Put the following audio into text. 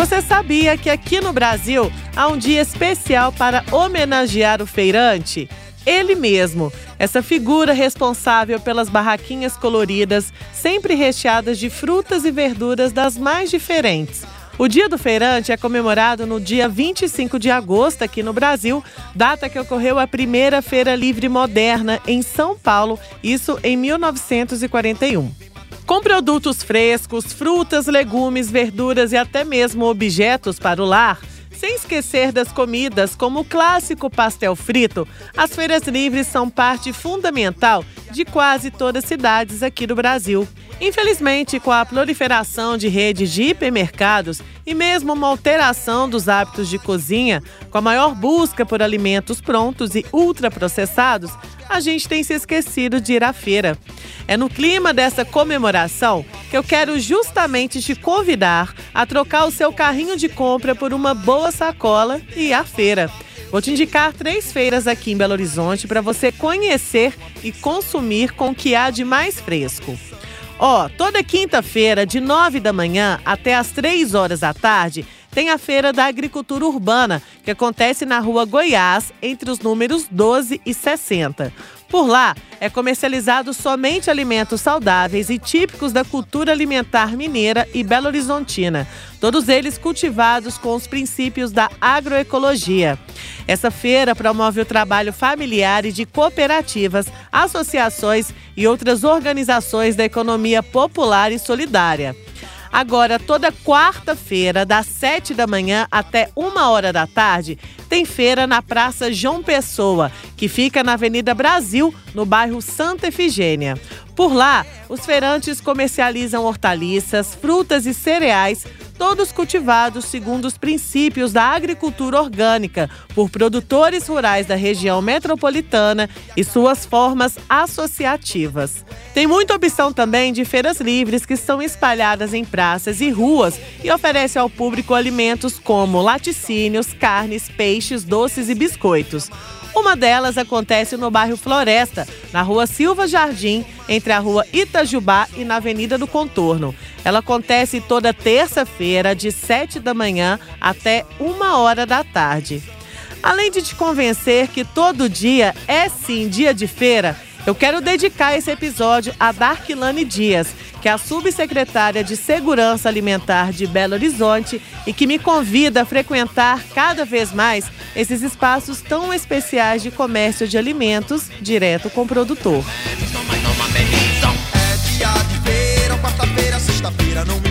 Você sabia que aqui no Brasil há um dia especial para homenagear o feirante? Ele mesmo, essa figura responsável pelas barraquinhas coloridas, sempre recheadas de frutas e verduras das mais diferentes. O Dia do Feirante é comemorado no dia 25 de agosto aqui no Brasil, data que ocorreu a primeira Feira Livre Moderna em São Paulo, isso em 1941. Com produtos frescos, frutas, legumes, verduras e até mesmo objetos para o lar, sem esquecer das comidas, como o clássico pastel frito, as feiras livres são parte fundamental de quase todas as cidades aqui do Brasil. Infelizmente, com a proliferação de redes de hipermercados e mesmo uma alteração dos hábitos de cozinha, com a maior busca por alimentos prontos e ultraprocessados, a gente tem se esquecido de ir à feira. É no clima dessa comemoração que eu quero justamente te convidar a trocar o seu carrinho de compra por uma boa sacola e à feira. Vou te indicar três feiras aqui em Belo Horizonte para você conhecer e consumir com o que há de mais fresco. Ó, toda quinta-feira, de 9 da manhã até as 3 horas da tarde, tem a Feira da Agricultura Urbana, que acontece na rua Goiás, entre os números 12 e 60. Por lá, é comercializado somente alimentos saudáveis e típicos da cultura alimentar mineira e belo-horizontina, todos eles cultivados com os princípios da agroecologia. Essa feira promove o trabalho familiar e de cooperativas, associações e outras organizações da economia popular e solidária. Agora, toda quarta-feira, das 7 da manhã até uma hora da tarde, tem feira na Praça João Pessoa, que fica na Avenida Brasil, no bairro Santa Efigênia. Por lá, os feirantes comercializam hortaliças, frutas e cereais todos cultivados segundo os princípios da agricultura orgânica, por produtores rurais da região metropolitana e suas formas associativas. Tem muita opção também de feiras livres que são espalhadas em praças e ruas e oferece ao público alimentos como laticínios, carnes, peixes, doces e biscoitos. Uma delas acontece no bairro Floresta, na rua Silva Jardim, entre a rua Itajubá e na Avenida do Contorno. Ela acontece toda terça-feira, de 7 da manhã até 1 hora da tarde. Além de te convencer que todo dia é sim dia de feira, eu quero dedicar esse episódio a Darklane Dias, que é a subsecretária de Segurança Alimentar de Belo Horizonte e que me convida a frequentar cada vez mais esses espaços tão especiais de comércio de alimentos direto com o produtor. Feira não me